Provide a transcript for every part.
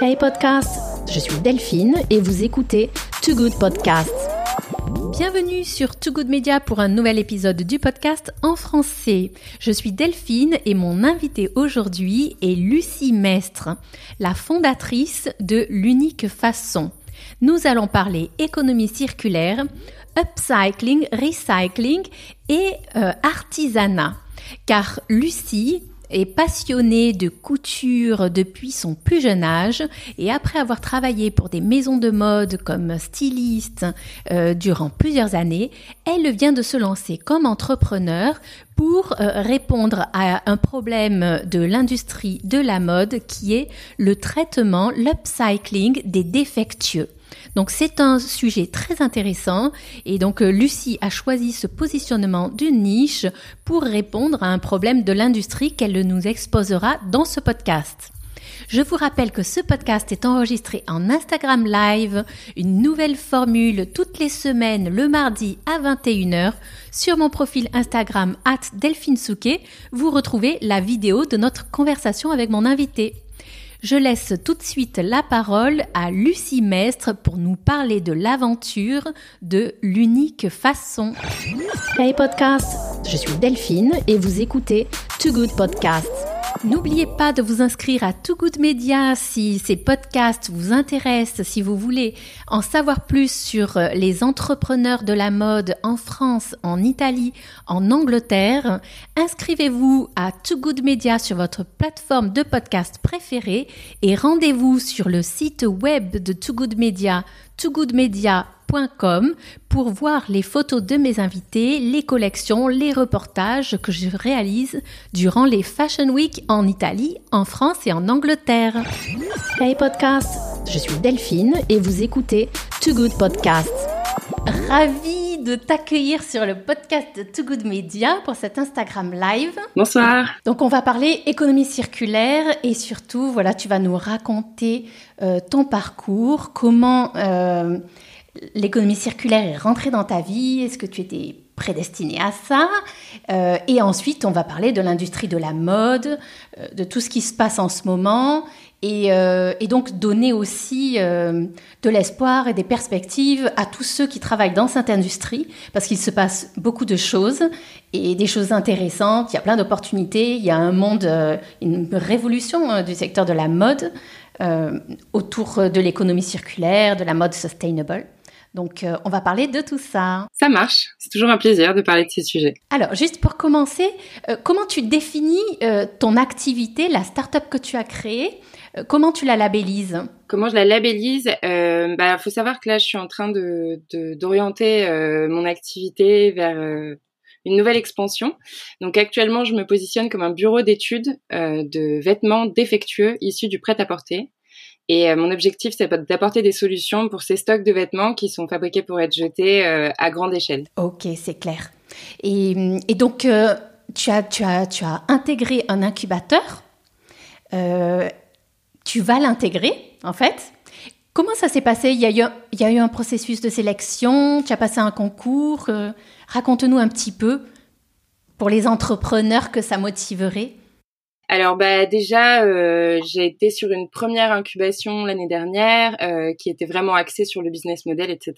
Hey podcast, je suis Delphine et vous écoutez Too Good Podcast. Bienvenue sur Too Good Media pour un nouvel épisode du podcast en français. Je suis Delphine et mon invitée aujourd'hui est Lucie Mestre, la fondatrice de l'unique façon. Nous allons parler économie circulaire, upcycling, recycling et euh, artisanat. Car Lucie est passionnée de couture depuis son plus jeune âge et après avoir travaillé pour des maisons de mode comme styliste euh, durant plusieurs années, elle vient de se lancer comme entrepreneur pour euh, répondre à un problème de l'industrie de la mode qui est le traitement, l'upcycling des défectueux. Donc c'est un sujet très intéressant et donc euh, Lucie a choisi ce positionnement d'une niche pour répondre à un problème de l'industrie qu'elle nous exposera dans ce podcast. Je vous rappelle que ce podcast est enregistré en Instagram Live, une nouvelle formule toutes les semaines le mardi à 21h. Sur mon profil Instagram at Delphine Souquet, vous retrouvez la vidéo de notre conversation avec mon invité. Je laisse tout de suite la parole à Lucie Mestre pour nous parler de l'aventure de l'unique façon. Hey podcast, je suis Delphine et vous écoutez Too Good Podcast. N'oubliez pas de vous inscrire à Too Good Media si ces podcasts vous intéressent, si vous voulez en savoir plus sur euh, les entrepreneurs de la mode en France, en Italie, en Angleterre. Inscrivez-vous à Too Good Media sur votre plateforme de podcast préférée et rendez-vous sur le site web de Too Good Media, toogoodmedia.com pour voir les photos de mes invités, les collections, les reportages que je réalise durant les Fashion Week en Italie, en France et en Angleterre. Hey podcast, je suis Delphine et vous écoutez Too Good Podcast. Ravi de t'accueillir sur le podcast de Too Good Media pour cet Instagram live. Bonsoir. Donc on va parler économie circulaire et surtout voilà tu vas nous raconter euh, ton parcours, comment euh, l'économie circulaire est rentrée dans ta vie Est-ce que tu étais prédestiné à ça euh, Et ensuite, on va parler de l'industrie de la mode, euh, de tout ce qui se passe en ce moment, et, euh, et donc donner aussi de l'espoir et des perspectives à tous ceux qui travaillent dans cette industrie, parce qu'il se passe beaucoup de choses et des choses intéressantes. Il y a plein d'opportunités. Il y a un monde, une révolution du secteur de la mode. autour de l'économie circulaire, de la mode sustainable. Donc, euh, on va parler de tout ça. Ça marche. C'est toujours un plaisir de parler de ces sujets. Alors, juste pour commencer, euh, comment tu définis euh, ton activité, la start-up que tu as créée Comment tu la labellises? Comment je la labellise? Il bah, faut savoir que là, je suis en train de d'orienter mon activité vers une nouvelle expansion. Donc actuellement, je me positionne comme un bureau d'études de vêtements défectueux issus du prêt-à-porter. Et euh, mon objectif, c'est d'apporter des solutions pour ces stocks de vêtements qui sont fabriqués pour être jetés euh, à grande échelle. Ok, c'est clair. Et, donc, euh, tu, as, tu, as, tu as intégré un incubateur. Tu vas l'intégrer, en fait. Comment ça s'est passé? Il y, a eu, un processus de sélection, tu as passé un concours. Raconte-nous un petit peu pour les entrepreneurs que ça motiverait. Alors bah déjà, euh, j'ai été sur une première incubation l'année dernière euh, qui était vraiment axée sur le business model, etc.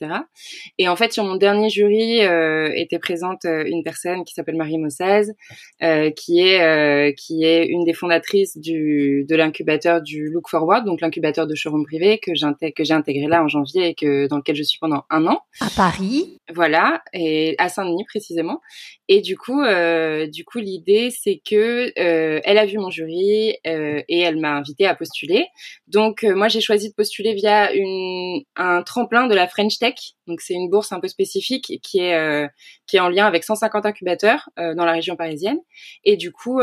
Et en fait, sur mon dernier jury euh, était présente une personne qui s'appelle Marie Mossaz, qui est qui est une des fondatrices du de l'incubateur du Look Forward, donc l'incubateur de showroom privé que j'ai que j'ai intégré là en janvier et que dans lequel je suis pendant un an. À Paris. Voilà, et à Saint-Denis précisément. Et du coup, du coup, l'idée c'est que elle a vu mon jury euh, et elle m'a invité à postuler. Donc euh, moi j'ai choisi de postuler via une, un tremplin de la French Tech. Donc c'est une bourse un peu spécifique qui est euh, qui est en lien avec 150 incubateurs dans la région parisienne. Et du coup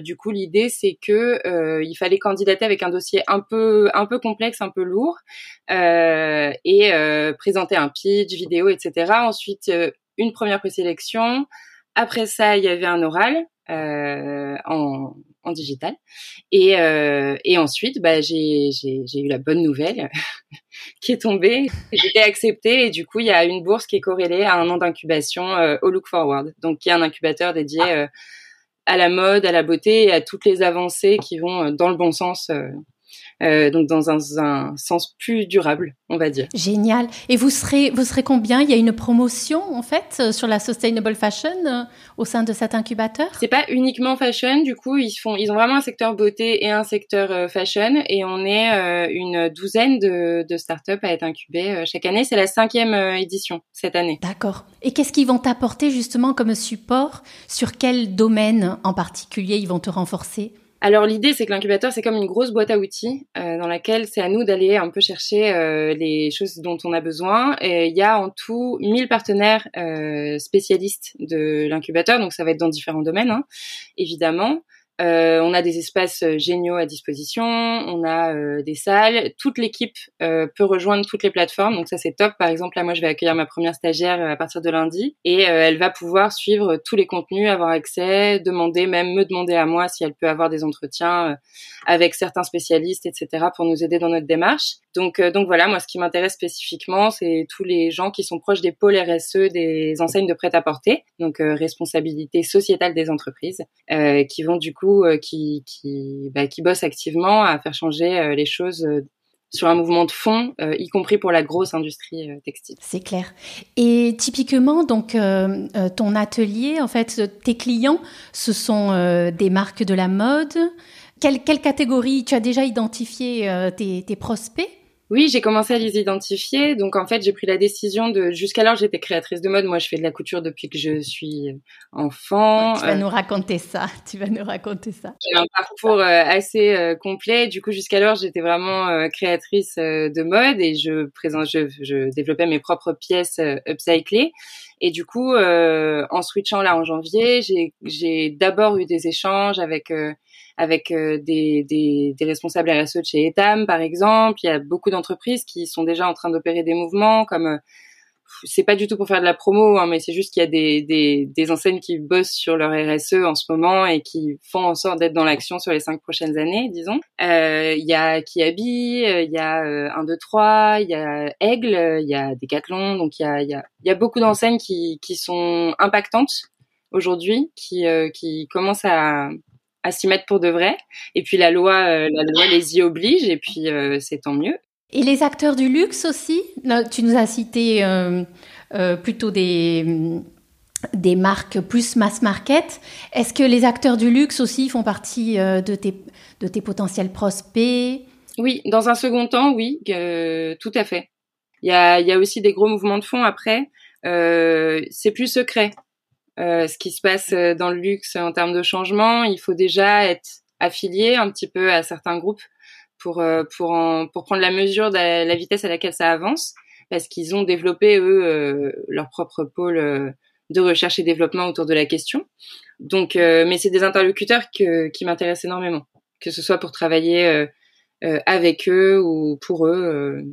du coup l'idée c'est que il fallait candidater avec un dossier un peu un peu complexe, un peu lourd et présenter un pitch, vidéo, etc. Ensuite une première présélection. Après ça, il y avait un oral euh, en, en, digital. Et, euh, et ensuite, bah, j'ai eu la bonne nouvelle qui est tombée. J'étais acceptée et du coup, il y a une bourse qui est corrélée à un an d'incubation euh, au Look Forward. Donc, qui est un incubateur dédié euh, à la mode, à la beauté et à toutes les avancées qui vont euh, dans le bon sens euh, donc dans un, sens plus durable, on va dire. Génial. Et vous serez, vous serez combien? Il y a une promotion en fait sur la sustainable fashion au sein de cet incubateur? C'est pas uniquement fashion, du coup ils font, ils ont vraiment un secteur beauté et un secteur fashion, et on est une douzaine de, de startups à être incubées chaque année. C'est la cinquième édition cette année. D'accord. Et qu'est-ce qu'ils vont t'apporter justement comme support? Sur quel domaine en particulier ils vont te renforcer? Alors l'idée, c'est que l'incubateur, c'est comme une grosse boîte à outils euh, dans laquelle c'est à nous d'aller un peu chercher euh, les choses dont on a besoin. Et il y a en tout 1000 partenaires euh, spécialistes de l'incubateur, donc ça va être dans différents domaines, hein, évidemment. Euh, on a des espaces euh, géniaux à disposition, on a euh, des salles. Toute l'équipe peut rejoindre toutes les plateformes, donc ça c'est top. Par exemple, là moi je vais accueillir ma première stagiaire à partir de lundi et elle va pouvoir suivre tous les contenus, avoir accès, demander même me demander à moi si elle peut avoir des entretiens avec certains spécialistes, etc. pour nous aider dans notre démarche. Donc donc voilà, moi ce qui m'intéresse spécifiquement, c'est tous les gens qui sont proches des pôles RSE, des enseignes de prêt-à-porter, donc responsabilité sociétale des entreprises, qui vont du coup euh, qui qui, bah, activement à faire changer euh, les choses euh, sur un mouvement de fond, y compris pour la grosse industrie textile. C'est clair. Et typiquement, donc, ton atelier, en fait, tes clients, ce sont des marques de la mode. Quelle, quelle catégorie Tu as déjà identifié tes prospects? Oui, j'ai commencé à les identifier. Donc en fait, j'ai pris la décision de. Jusqu'alors, j'étais créatrice de mode. Moi, je fais de la couture depuis que je suis enfant. tu vas euh, nous raconter ça. Tu vas nous raconter ça. J'ai un parcours euh, assez euh, complet. Du coup, jusqu'alors, j'étais vraiment créatrice de mode et je présente, je, je développais mes propres pièces upcyclées. Et du coup, en switchant là en janvier, j'ai d'abord eu des échanges avec avec euh, des, des, des, responsables RSE de chez Etam, par exemple. Il y a beaucoup d'entreprises qui sont déjà en train d'opérer des mouvements comme euh, c'est pas du tout pour faire de la promo, hein, mais c'est juste qu'il y a des, des, des, enseignes qui bossent sur leur RSE en ce moment et qui font en sorte d'être dans l'action sur les cinq prochaines années, disons. Euh, il y a Kiabi, il y a euh, 1, 2, 3, il y a Aigle, il y a Decathlon, donc il y a, y a, y a beaucoup d'enseignes qui, qui sont impactantes aujourd'hui, qui, qui commencent à, à s'y mettre pour de vrai. Et puis la loi, euh, la loi les y oblige, et puis euh, c'est tant mieux. Et les acteurs du luxe aussi Tu nous as cité euh, plutôt des, des marques plus mass market. Est-ce que les acteurs du luxe aussi font partie de, tes, de tes potentiels prospects? Oui, dans un second temps, oui, tout à fait. Il y a, y a aussi des gros mouvements de fonds après. c'est plus secret. Euh, ce qui se passe euh, dans le luxe en termes de changement, il faut déjà être affilié un petit peu à certains groupes pour euh, pour pour prendre la mesure de la, vitesse à laquelle ça avance, parce qu'ils ont développé eux leur propre pôle de recherche et développement autour de la question. Donc, mais c'est des interlocuteurs que, qui m'intéressent énormément, que ce soit pour travailler avec eux ou pour eux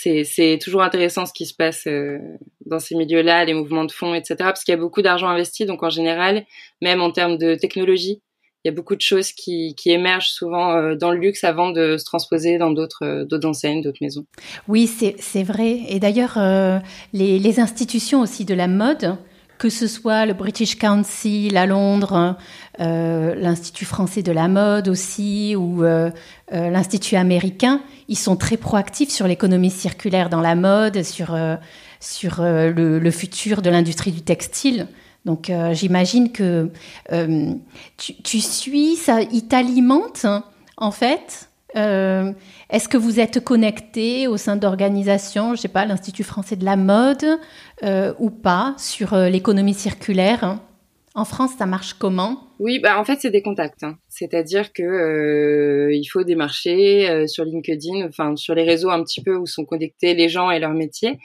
c'est toujours intéressant ce qui se passe euh, dans ces milieux-là, les mouvements de fonds, etc. Parce qu'il y a beaucoup d'argent investi, donc en général, même en termes de technologie, il y a beaucoup de choses qui, émergent souvent euh, dans le luxe avant de se transposer dans d'autres euh, enseignes, d'autres maisons. Oui, c'est vrai. Et d'ailleurs, les, les, institutions aussi de la mode que ce soit le British Council à Londres, euh, l'Institut français de la mode aussi, ou euh, euh, l'Institut américain, ils sont très proactifs sur l'économie circulaire dans la mode, sur le, futur de l'industrie du textile. Donc j'imagine que tu, tu, suis, ça, ils t'alimentent en fait. Euh, est-ce que vous êtes connecté au sein d'organisations, je sais pas, l'Institut français de la mode euh, ou pas, sur euh, l'économie circulaire En France, ça marche comment? Oui, bah en fait, c'est des contacts. Hein. C'est-à-dire que il faut démarcher sur LinkedIn, enfin sur les réseaux un petit peu où sont connectés les gens et leur métier.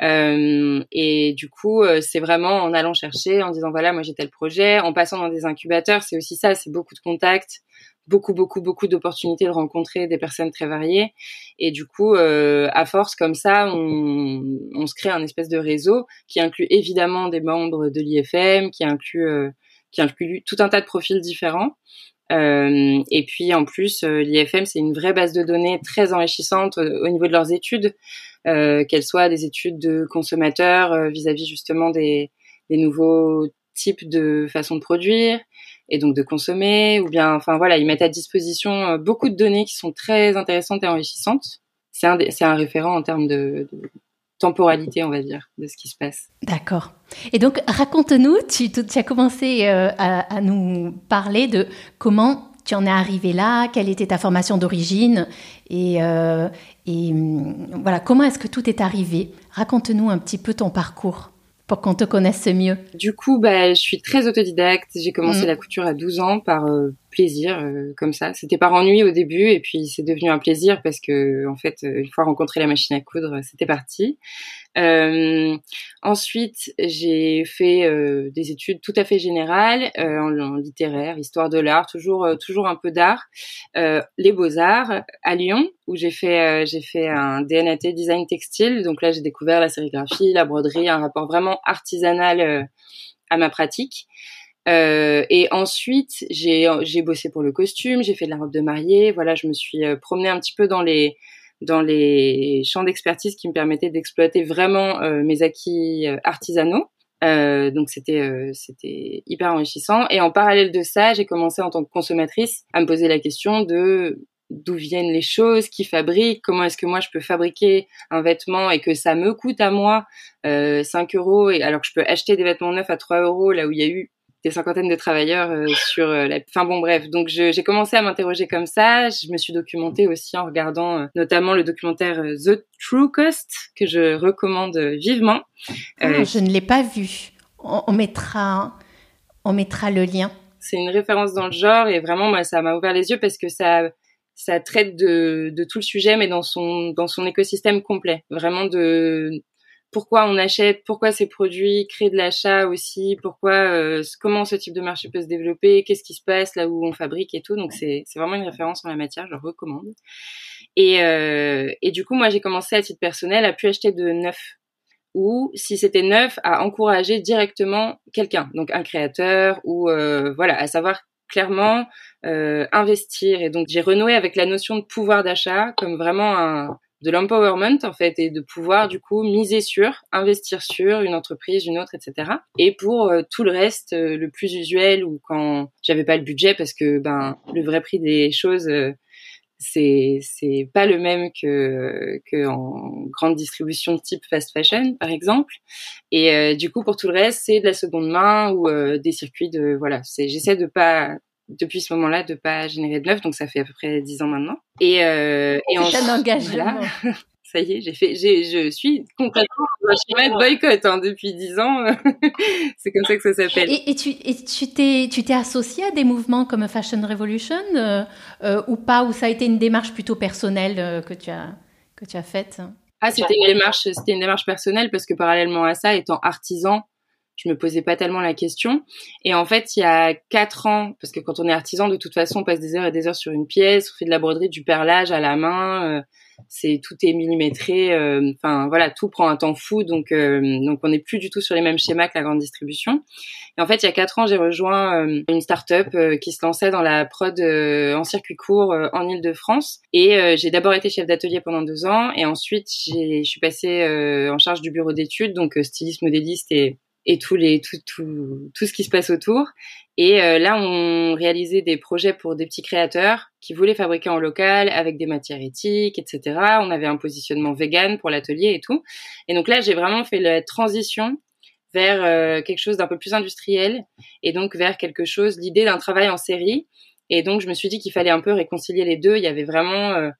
et du coup, c'est vraiment en allant chercher, en disant voilà, moi j'ai tel projet, en passant dans des incubateurs, c'est aussi ça, c'est beaucoup de contacts beaucoup, beaucoup, beaucoup d'opportunités de rencontrer des personnes très variées. Et du coup, euh, à force comme ça, on, on, se crée un espèce de réseau qui inclut évidemment des membres de l'IFM, qui inclut, euh, qui inclut tout un tas de profils différents. Euh, et puis en plus, euh, l'IFM, c'est une vraie base de données très enrichissante au, niveau de leurs études, qu'elles soient des études de consommateurs vis-à-vis justement des, des nouveaux types de façons de produire, et donc de consommer, ou bien, enfin voilà, ils mettent à disposition beaucoup de données qui sont très intéressantes et enrichissantes. C'est un, un référent en termes de, de temporalité, on va dire, de ce qui se passe. D'accord. Et donc, raconte-nous, tu, as commencé à, à, nous parler de comment tu en es arrivé là, quelle était ta formation d'origine et, euh, et hum, voilà, comment est-ce que tout est arrivé? Raconte-nous un petit peu ton parcours pour qu'on te connaisse mieux. Du coup, bah, je suis très autodidacte. J'ai commencé mm. la couture à 12 ans par euh, plaisir, euh, comme ça. C'était par ennui au début, et puis c'est devenu un plaisir parce que, en fait, une fois rencontré la machine à coudre, c'était parti. Euh, ensuite, j'ai fait euh, des études tout à fait générales euh, en, littéraire, histoire de l'art, toujours toujours un peu d'art, les beaux arts à Lyon où j'ai fait j'ai fait un DNAT design textile. Donc là, j'ai découvert la sérigraphie, la broderie, un rapport vraiment artisanal à ma pratique. Euh, et ensuite, j'ai bossé pour le costume, j'ai fait de la robe de mariée. Voilà, je me suis promenée un petit peu dans les dans les champs d'expertise qui me permettaient d'exploiter vraiment euh, mes acquis euh, artisanaux. Euh, donc c'était euh, c'était hyper enrichissant. Et en parallèle de ça, j'ai commencé en tant que consommatrice à me poser la question de d'où viennent les choses, qui fabriquent, comment est-ce que moi je peux fabriquer un vêtement et que ça me coûte à moi euh, 5 euros et alors que je peux acheter des vêtements neufs à 3 euros là où il y a eu des cinquantaines de travailleurs euh, sur euh, la. Enfin bon, bref. Donc j'ai commencé à m'interroger comme ça. Je me suis documentée aussi en regardant euh, notamment le documentaire The True Cost que je recommande vivement. Ah, je ne l'ai pas vu. On, mettra, on mettra le lien. C'est une référence dans le genre et vraiment, moi, ça m'a ouvert les yeux parce que ça ça traite de, de tout le sujet, mais dans son dans son écosystème complet. Vraiment de pourquoi on achète, pourquoi ces produits, créer de l'achat aussi, pourquoi, euh, comment ce type de marché peut se développer, qu'est-ce qui se passe là où on fabrique et tout. Donc c'est vraiment une référence en la matière, je le recommande. Et, euh, et du coup, moi j'ai commencé à titre personnel à plus acheter de neuf ou si c'était neuf à encourager directement quelqu'un, donc un créateur ou euh, voilà, à savoir clairement euh, investir. Et donc j'ai renoué avec la notion de pouvoir d'achat comme vraiment un de l'empowerment en fait et de pouvoir du coup miser sur, investir sur une entreprise, une autre, etc. Et pour euh, tout le reste, euh, le plus usuel ou quand j'avais pas le budget parce que ben le vrai prix des choses euh, c'est c'est pas le même que que en grande distribution type fast fashion par exemple et du coup pour tout le reste c'est de la seconde main ou des circuits de voilà c'est j'essaie de pas depuis ce moment-là de pas générer de neuf, donc ça fait à peu près dix ans maintenant. Et, euh, et en un engagement. ça y est, j'ai fait, j'ai, je suis complètement dans schéma de boycott hein, depuis dix ans. c'est comme ça que ça s'appelle. Et, et, tu, et tu t'es, tu t'es associé à des mouvements comme Fashion Revolution euh, euh, ou pas, ou ça a été une démarche plutôt personnelle euh, que tu as que tu as faite? Ah, c'était une démarche, c'était une démarche personnelle parce que parallèlement à ça, étant artisan, je me posais pas tellement la question. Et en fait, il y a quatre ans, parce que quand on est artisan, de toute façon, on passe des heures et des heures sur une pièce, on fait de la broderie, du perlage à la main, euh, c'est tout est millimétré. Euh, enfin voilà, tout prend un temps fou, donc euh, donc on n'est plus du tout sur les mêmes schémas que la grande distribution. Et en fait, il y a quatre ans, j'ai rejoint une start-up qui se lançait dans la prod en circuit court en Île-de-France. Et j'ai d'abord été chef d'atelier pendant deux ans, et ensuite je suis passée en charge du bureau d'études, donc styliste, modéliste et et tous les tout, tout, tout ce qui se passe autour. Et euh, là, on réalisait des projets pour des petits créateurs qui voulaient fabriquer en local avec des matières éthiques, etc. On avait un positionnement vegan pour l'atelier et tout. Et donc là, j'ai vraiment fait la transition vers euh, quelque chose d'un peu plus industriel et donc vers quelque chose, l'idée d'un travail en série. Et donc, je me suis dit qu'il fallait un peu réconcilier les deux. Il y avait vraiment euh,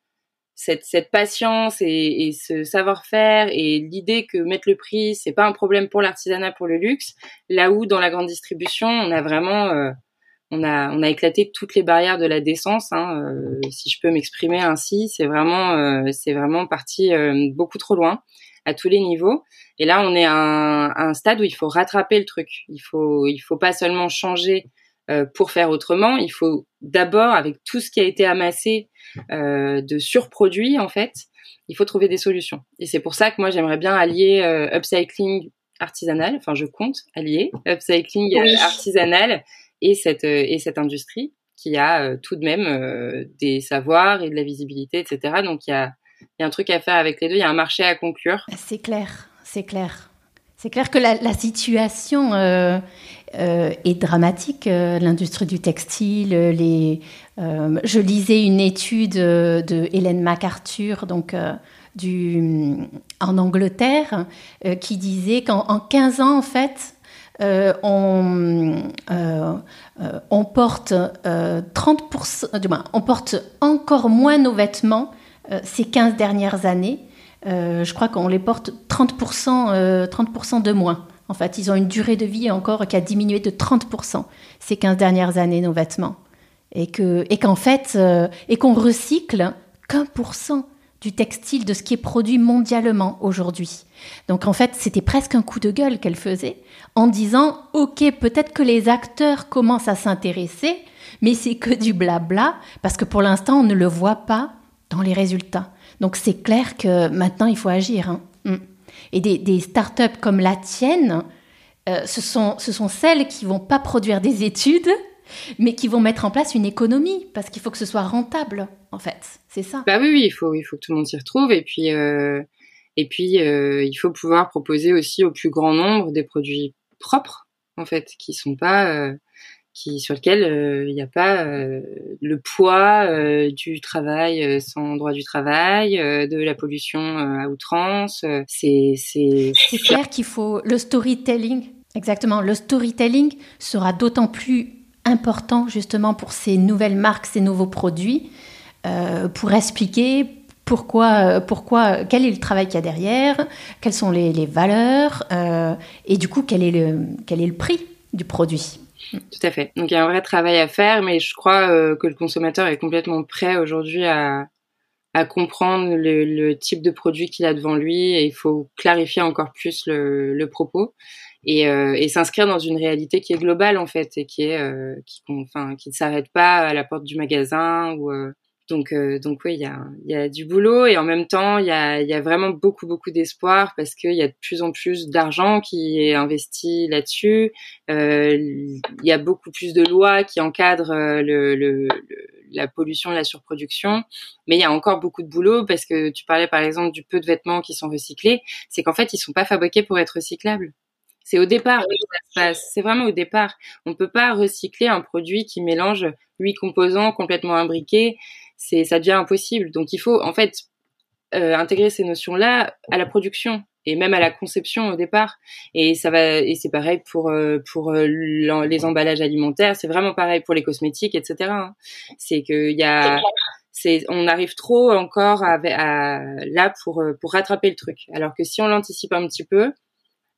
cette, cette patience et, et ce savoir-faire et l'idée que mettre le prix c'est pas un problème pour l'artisanat pour le luxe. Là où dans la grande distribution on a vraiment euh, on a on a éclaté toutes les barrières de la décence hein, euh, si je peux m'exprimer ainsi. C'est vraiment euh, c'est vraiment parti beaucoup trop loin à tous les niveaux. Et là on est à un, à un stade où il faut rattraper le truc. Il faut il faut pas seulement changer euh, pour faire autrement, il faut d'abord, avec tout ce qui a été amassé euh, de surproduits, en fait, il faut trouver des solutions. Et c'est pour ça que moi, j'aimerais bien allier euh, upcycling artisanal, enfin je compte allier upcycling artisanal et cette, et cette industrie qui a tout de même des savoirs et de la visibilité, etc. Donc il y a, y a un truc à faire avec les deux, il y a un marché à conclure. C'est clair, c'est clair. C'est clair que la, situation euh, euh, est dramatique. Euh, l'industrie du textile, les. je lisais une étude de Hélène MacArthur, donc du, en Angleterre, qui disait qu'en 15 ans, en fait, on, porte 30%, du moins, on porte encore moins nos vêtements ces 15 dernières années je crois qu'on les porte 30%, 30 euh, de moins. En fait, ils ont une durée de vie encore qui a diminué de 30% ces 15 dernières années, nos vêtements. Et qu'en et fait, euh, et qu'on recycle qu'un pour cent du textile de ce qui est produit mondialement aujourd'hui. Donc en fait, c'était presque un coup de gueule qu'elle faisait en disant OK, peut-être que les acteurs commencent à s'intéresser, mais c'est que du blabla parce que pour l'instant, on ne le voit pas dans les résultats. Donc c'est clair que maintenant il faut agir. Hein. Mm. Et des, startups comme la tienne, euh, ce, sont, ce sont celles qui vont pas produire des études, mais qui vont mettre en place une économie parce qu'il faut que ce soit rentable en fait. C'est ça. Bah oui, oui, il faut, il faut que tout le monde s'y retrouve et puis euh, et puis euh, il faut pouvoir proposer aussi au plus grand nombre des produits propres en fait qui sont pas qui sur lequel euh, il n'y a pas euh, le poids euh, du travail sans droit du travail, de la pollution à outrance. c'est clair qu'il faut le storytelling. Exactement, le storytelling sera d'autant plus important justement pour ces nouvelles marques, ces nouveaux produits, pour expliquer pourquoi, pourquoi, quel est le travail qu'il y a derrière, quelles sont les, les valeurs, et du coup quel est le, quel est le prix du produit. Tout à fait. Donc il y a un vrai travail à faire, mais je crois euh, que le consommateur est complètement prêt aujourd'hui à, à comprendre le, le, type de produit qu'il a devant lui et il faut clarifier encore plus le, le propos et, euh, et s'inscrire dans une réalité qui est globale en fait et qui est euh, qui, enfin, qui ne s'arrête pas à la porte du magasin ou euh, donc, euh, donc oui, il y a, y a du boulot et en même temps, il y a, y a vraiment beaucoup, beaucoup d'espoir parce qu'il y a de plus en plus d'argent qui est investi là-dessus. Euh, il y a beaucoup plus de lois qui encadrent euh, le, le, la pollution, la surproduction. Mais il y a encore beaucoup de boulot parce que tu parlais par exemple du peu de vêtements qui sont recyclés. C'est qu'en fait, ils sont pas fabriqués pour être recyclables. C'est au départ. C'est vraiment au départ. On peut pas recycler un produit qui mélange huit composants complètement imbriqués c'est ça devient impossible. Donc il faut en fait euh, intégrer ces notions-là à la production et même à la conception au départ. Et ça va et c'est pareil pour euh, pour euh, les emballages alimentaires. C'est vraiment pareil pour les cosmétiques, etc. Hein. C'est qu'il y a c'est on arrive trop encore à, à, là pour pour rattraper le truc. Alors que si on l'anticipe un petit peu,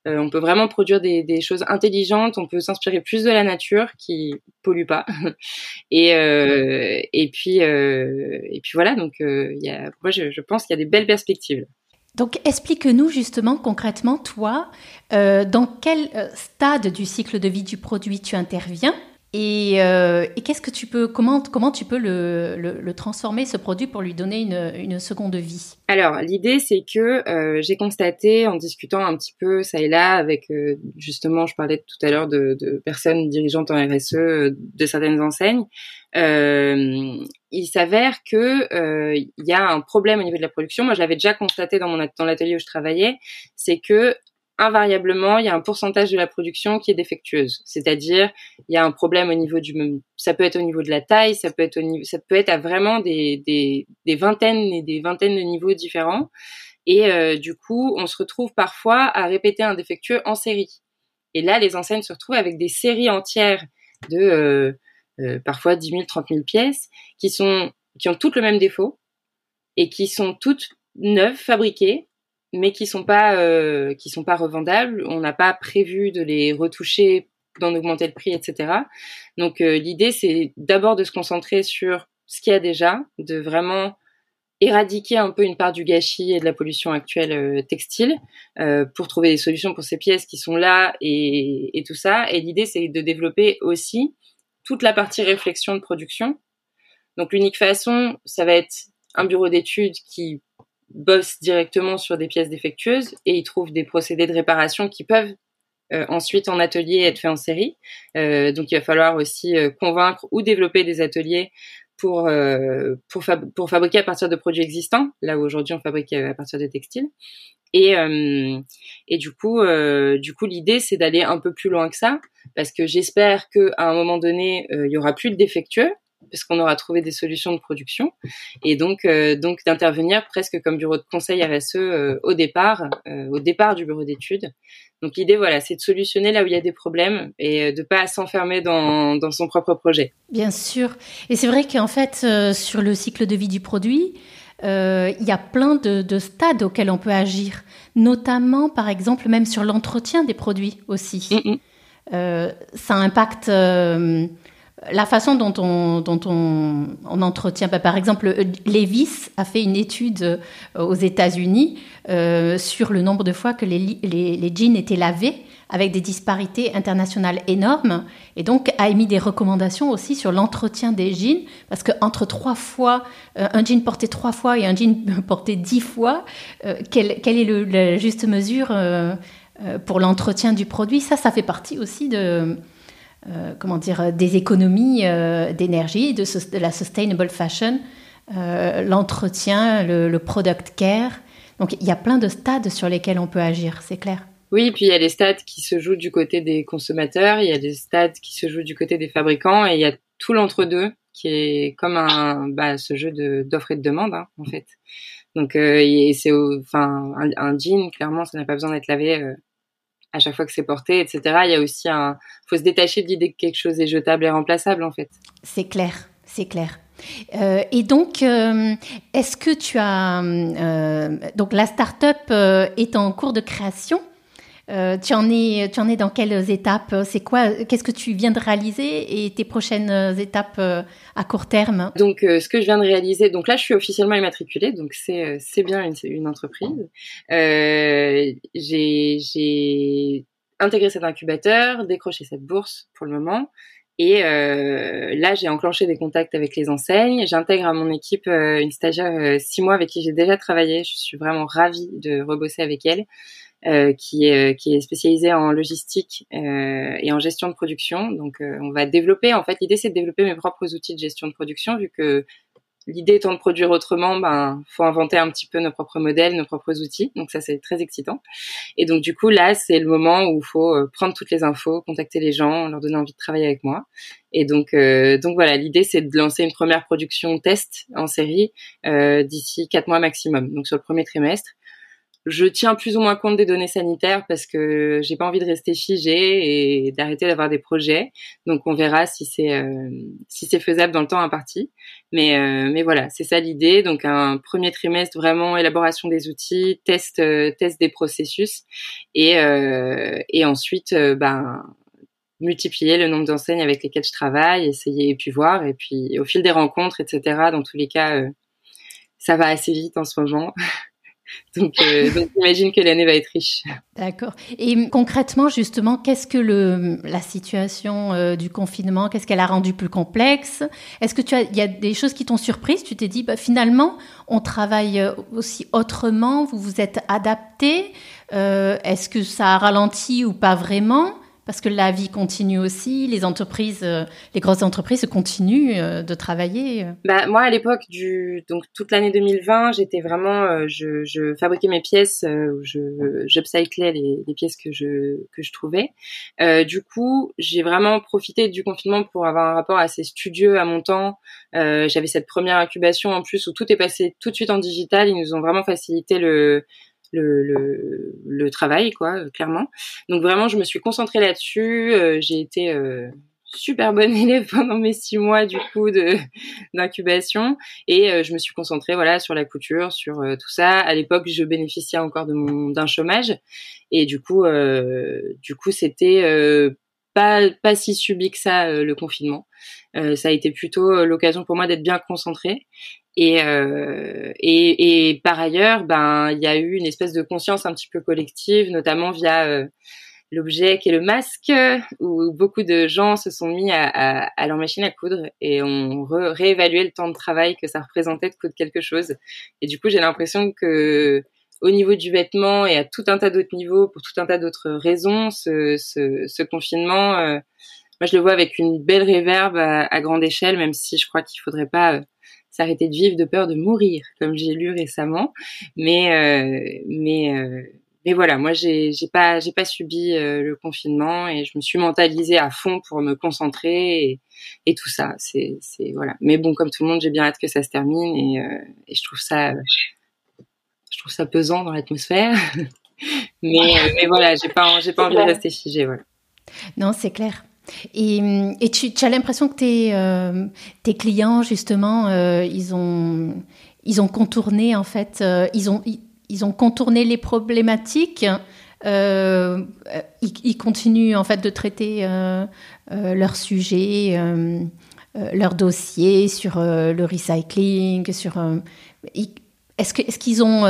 euh, on peut vraiment produire des, choses intelligentes, on peut s'inspirer plus de la nature qui pollue pas. et, euh, et puis euh, et puis voilà, donc y a, moi je, je pense qu'il y a des belles perspectives. Donc explique-nous justement concrètement toi dans quel stade du cycle de vie du produit tu interviens euh, et, qu'est-ce que tu peux, comment, comment tu peux le, le, transformer ce produit pour lui donner une, une seconde vie? Alors l'idée c'est que euh, j'ai constaté en discutant un petit peu ça et là avec euh, justement je parlais tout à l'heure de, de, personnes dirigeantes en RSE de certaines enseignes, il s'avère que il y a un problème au niveau de la production. Moi j'avais déjà constaté dans mon dans l'atelier où je travaillais, c'est que invariablement, il y a un pourcentage de la production qui est défectueuse. C'est-à-dire, il y a un problème au niveau du, ça peut être au niveau de la taille, ça peut être au niveau, ça peut être à vraiment des, des, des vingtaines et des vingtaines de niveaux différents. Et euh, du coup, on se retrouve parfois à répéter un défectueux en série. Et là, les enseignes se retrouvent avec des séries entières de euh, euh, parfois 10 000, 30 000 pièces qui sont qui ont toutes le même défaut et qui sont toutes neuves, fabriquées, mais qui sont pas euh, qui sont pas revendables. On n'a pas prévu de les retoucher, d'en augmenter le prix, etc. Donc euh, l'idée c'est d'abord de se concentrer sur ce qu'il y a déjà, de vraiment éradiquer un peu une part du gâchis et de la pollution actuelle euh, textile euh, pour trouver des solutions pour ces pièces qui sont là et, et tout ça. Et l'idée c'est de développer aussi toute la partie réflexion de production. Donc l'unique façon, ça va être un bureau d'études qui bossent directement sur des pièces défectueuses et ils trouvent des procédés de réparation qui peuvent euh, ensuite en atelier être faits en série. Euh, donc il va falloir aussi euh, convaincre ou développer des ateliers pour pour, pour fabriquer à partir de produits existants, là où aujourd'hui on fabrique à partir de textiles. Et et du coup du coup l'idée c'est d'aller un peu plus loin que ça parce que j'espère que à un moment donné il y aura plus de défectueux parce qu'on aura trouvé des solutions de production et donc euh, donc d'intervenir presque comme bureau de conseil RSE euh, au départ euh, au départ du bureau d'études. Donc l'idée voilà, c'est de solutionner là où il y a des problèmes et de pas s'enfermer dans dans son propre projet. Bien sûr. Et c'est vrai qu'en fait sur le cycle de vie du produit, il y a plein de, de, stades auxquels on peut agir, notamment par exemple même sur l'entretien des produits aussi. Mm, mm. ça impacte la façon dont on, entretient, bah, par exemple, Levis a fait une étude euh, aux États-Unis euh, sur le nombre de fois que les, jeans étaient lavés avec des disparités internationales énormes. Et donc a émis des recommandations aussi sur l'entretien des jeans parce que entre trois fois euh, un jean porté trois fois et un jean porté dix fois quelle, est la juste mesure pour l'entretien du produit? Ça ça fait partie aussi de euh, comment dire, euh, des économies euh, d'énergie, de, la sustainable fashion, l'entretien, le, product care. Donc il y a plein de stades sur lesquels on peut agir, c'est clair. Oui, puis il y a les stades qui se jouent du côté des consommateurs, il y a des stades qui se jouent du côté des fabricants, et il y a tout l'entre-deux qui est comme un bah, ce jeu d'offre et de demande hein, en fait. Donc c'est enfin un, jean clairement ça n'a pas besoin d'être lavé à chaque fois que c'est porté, etc. Il y a aussi un, faut se détacher de l'idée que quelque chose est jetable et remplaçable en fait. C'est clair, c'est clair. Euh, et donc, euh, est-ce que tu as euh, donc la start-up est en cours de création? Euh, tu, en es, tu en es dans quelles étapes? C'est quoi Qu'est-ce que tu viens de réaliser et tes prochaines étapes euh, à court terme? Donc, euh, ce que je viens de réaliser, donc là, je suis officiellement immatriculée, donc c'est c'est bien une, entreprise. j'ai intégré cet incubateur, décroché cette bourse pour le moment. Et euh, là, j'ai enclenché des contacts avec les enseignes. J'intègre à mon équipe une stagiaire six mois avec qui j'ai déjà travaillé. Je suis vraiment ravie de rebosser avec elle. Euh, qui est euh, qui est spécialisé en logistique euh, et en gestion de production. Donc on va développer en fait l'idée c'est de développer mes propres outils de gestion de production vu que l'idée étant de produire autrement, ben faut inventer un petit peu nos propres modèles, nos propres outils. Donc ça c'est très excitant. Et donc du coup là c'est le moment où faut prendre toutes les infos, contacter les gens, leur donner envie de travailler avec moi. Et donc donc voilà l'idée c'est de lancer une première production test en série d'ici quatre mois maximum. Donc sur le premier trimestre je tiens plus ou moins compte des données sanitaires parce que j'ai pas envie de rester figée et d'arrêter d'avoir des projets. Donc on verra si c'est euh, si c'est faisable dans le temps imparti. Mais euh, mais voilà, c'est ça l'idée. Donc un premier trimestre vraiment élaboration des outils, test euh, des processus et et ensuite ben multiplier le nombre d'enseignes avec lesquelles je travaille, essayer et puis voir et puis au fil des rencontres etc. Dans tous les cas, ça va assez vite en ce moment. Donc, euh, donc j'imagine que l'année va être riche. D'accord. Et concrètement, justement, qu'est-ce que le, la situation euh, du confinement, qu'est-ce qu'elle a rendu plus complexe? Est-ce que tu as, il y a des choses qui t'ont surprise? Tu t'es dit, bah, finalement, on travaille euh, aussi autrement. Vous vous êtes adapté. Est-ce que ça a ralenti ou pas vraiment? Parce que la vie continue aussi, les entreprises, euh, les grosses entreprises continuent euh, de travailler. Bah moi à l'époque du donc toute l'année 2020, j'étais vraiment euh, je, je, fabriquais mes pièces, je j'upcyclais les, les pièces que je que je trouvais. du coup, j'ai vraiment profité du confinement pour avoir un rapport assez studieux à mon temps. J'avais cette première incubation en plus où tout est passé tout de suite en digital. Ils nous ont vraiment facilité le le, le, le, travail, quoi, clairement. Donc vraiment, je me suis concentrée là-dessus. Euh, j'ai été euh, super bonne élève pendant mes six mois du coup de d'incubation et euh, je me suis concentrée voilà sur la couture, sur tout ça. À l'époque, je bénéficiais encore de mon d'un chômage et du coup, du coup, c'était pas pas si subi que ça le confinement. ça a été plutôt l'occasion pour moi d'être bien concentrée et, euh, et, et, par ailleurs, ben, il y a eu une espèce de conscience un petit peu collective, notamment via euh, l'objet qui est le masque, où beaucoup de gens se sont mis à, à, à leur machine à coudre et ont réévalué le temps de travail que ça représentait de coudre quelque chose. Et du coup, j'ai l'impression que au niveau du vêtement et à tout un tas d'autres niveaux, pour tout un tas d'autres raisons, ce, ce, ce confinement euh, moi je le vois avec une belle réverbe à, grande échelle, même si je crois qu'il faudrait pas s'arrêter de vivre de peur de mourir, comme j'ai lu récemment. Mais mais mais voilà, moi j'ai j'ai pas j'ai pas subi euh, le confinement et je me suis mentalisée à fond pour me concentrer et, et tout ça. C'est c'est voilà. Mais bon, comme tout le monde, j'ai bien hâte que ça se termine et, euh, et je trouve ça je trouve ça pesant dans l'atmosphère. mais euh, mais voilà, j'ai pas j'ai pas envie de rester figée. Voilà. Non, c'est clair. Et, tu, as l'impression que tes, tes clients, justement, ils, ont, ils ont contourné, en fait, ils, ont, ils ont contourné les problématiques. Euh, ils, continuent en fait de traiter euh, euh leur sujet, euh, leur dossier sur le recycling, sur. est-ce que est-ce qu'ils ont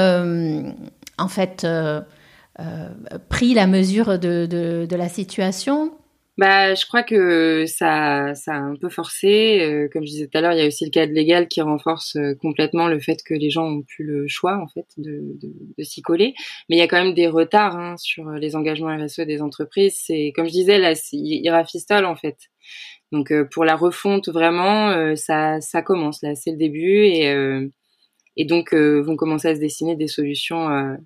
en fait pris la mesure de, de la situation? Bah, je crois que ça, ça a un peu forcé. Euh, comme je disais tout à l'heure, il y a aussi le cadre légal qui renforce euh, complètement le fait que les gens ont plus le choix en fait de, de, de s'y coller. Mais il y a quand même des retards hein, sur les engagements RSE des entreprises. C'est comme je disais là, il rafistole en fait. Donc euh, pour la refonte vraiment, ça, ça commence là, c'est le début et et donc vont commencer à se dessiner des solutions